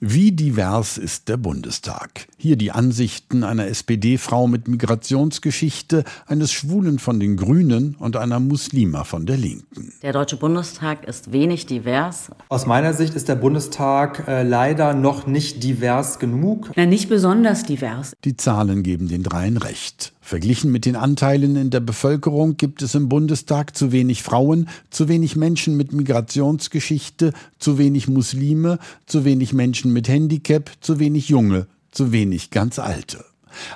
Wie divers ist der Bundestag? Hier die Ansichten einer SPD-Frau mit Migrationsgeschichte, eines Schwulen von den Grünen und einer Muslima von der Linken. Der Deutsche Bundestag ist wenig divers. Aus meiner Sicht ist der Bundestag äh, leider noch nicht divers genug. Na, nicht besonders divers. Die Zahlen geben den dreien recht. Verglichen mit den Anteilen in der Bevölkerung gibt es im Bundestag zu wenig Frauen, zu wenig Menschen mit Migrationsgeschichte, zu wenig Muslime, zu wenig Menschen mit Handicap, zu wenig Junge, zu wenig ganz Alte.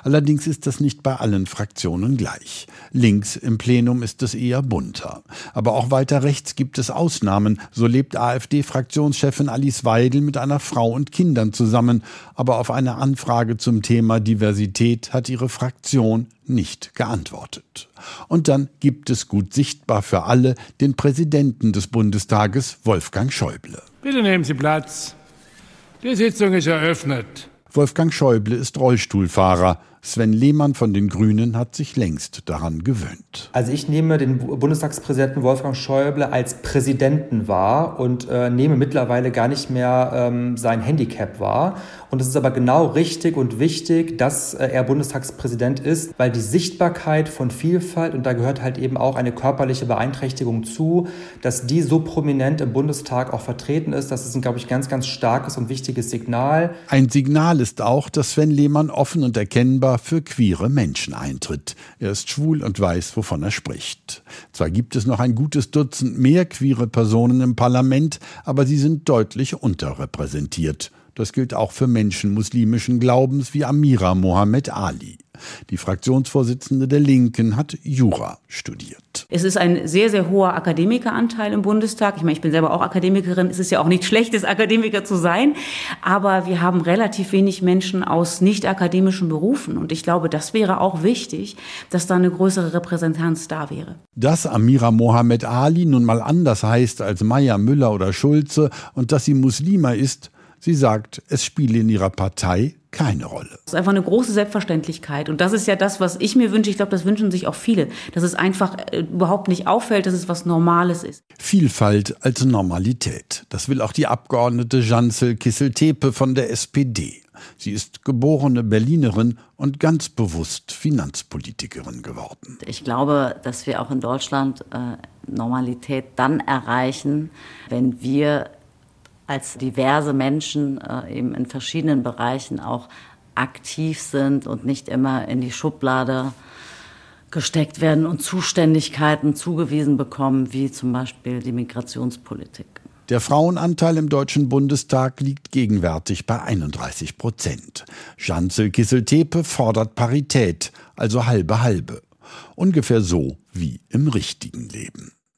Allerdings ist das nicht bei allen Fraktionen gleich. Links im Plenum ist es eher bunter. Aber auch weiter rechts gibt es Ausnahmen. So lebt AfD-Fraktionschefin Alice Weidel mit einer Frau und Kindern zusammen. Aber auf eine Anfrage zum Thema Diversität hat ihre Fraktion nicht geantwortet. Und dann gibt es gut sichtbar für alle den Präsidenten des Bundestages, Wolfgang Schäuble. Bitte nehmen Sie Platz. Die Sitzung ist eröffnet. Wolfgang Schäuble ist Rollstuhlfahrer. Sven Lehmann von den Grünen hat sich längst daran gewöhnt. Also ich nehme den Bundestagspräsidenten Wolfgang Schäuble als Präsidenten wahr und äh, nehme mittlerweile gar nicht mehr ähm, sein Handicap wahr. Und es ist aber genau richtig und wichtig, dass äh, er Bundestagspräsident ist, weil die Sichtbarkeit von Vielfalt, und da gehört halt eben auch eine körperliche Beeinträchtigung zu, dass die so prominent im Bundestag auch vertreten ist, das ist ein, glaube ich, ganz, ganz starkes und wichtiges Signal. Ein Signal ist auch, dass Sven Lehmann offen und erkennbar sogar für queere Menschen eintritt. Er ist schwul und weiß, wovon er spricht. Zwar gibt es noch ein gutes Dutzend mehr queere Personen im Parlament, aber sie sind deutlich unterrepräsentiert. Das gilt auch für Menschen muslimischen Glaubens wie Amira Mohammed Ali. Die Fraktionsvorsitzende der Linken hat Jura studiert. Es ist ein sehr, sehr hoher Akademikeranteil im Bundestag. Ich meine, ich bin selber auch Akademikerin. Es ist ja auch nicht schlechtes, Akademiker zu sein. Aber wir haben relativ wenig Menschen aus nicht akademischen Berufen. Und ich glaube, das wäre auch wichtig, dass da eine größere Repräsentanz da wäre. Dass Amira Mohammed Ali nun mal anders heißt als Maya Müller oder Schulze und dass sie Muslima ist, sie sagt, es spiele in ihrer Partei keine Rolle. Das ist einfach eine große Selbstverständlichkeit. Und das ist ja das, was ich mir wünsche. Ich glaube, das wünschen sich auch viele. Dass es einfach äh, überhaupt nicht auffällt, dass es was Normales ist. Vielfalt als Normalität. Das will auch die Abgeordnete Jansel Kissel-Tepe von der SPD. Sie ist geborene Berlinerin und ganz bewusst Finanzpolitikerin geworden. Ich glaube, dass wir auch in Deutschland äh, Normalität dann erreichen, wenn wir als diverse Menschen äh, eben in verschiedenen Bereichen auch aktiv sind und nicht immer in die Schublade gesteckt werden und Zuständigkeiten zugewiesen bekommen, wie zum Beispiel die Migrationspolitik. Der Frauenanteil im Deutschen Bundestag liegt gegenwärtig bei 31 Prozent. Janzel Kisseltepe fordert Parität, also halbe halbe. Ungefähr so wie im richtigen Leben.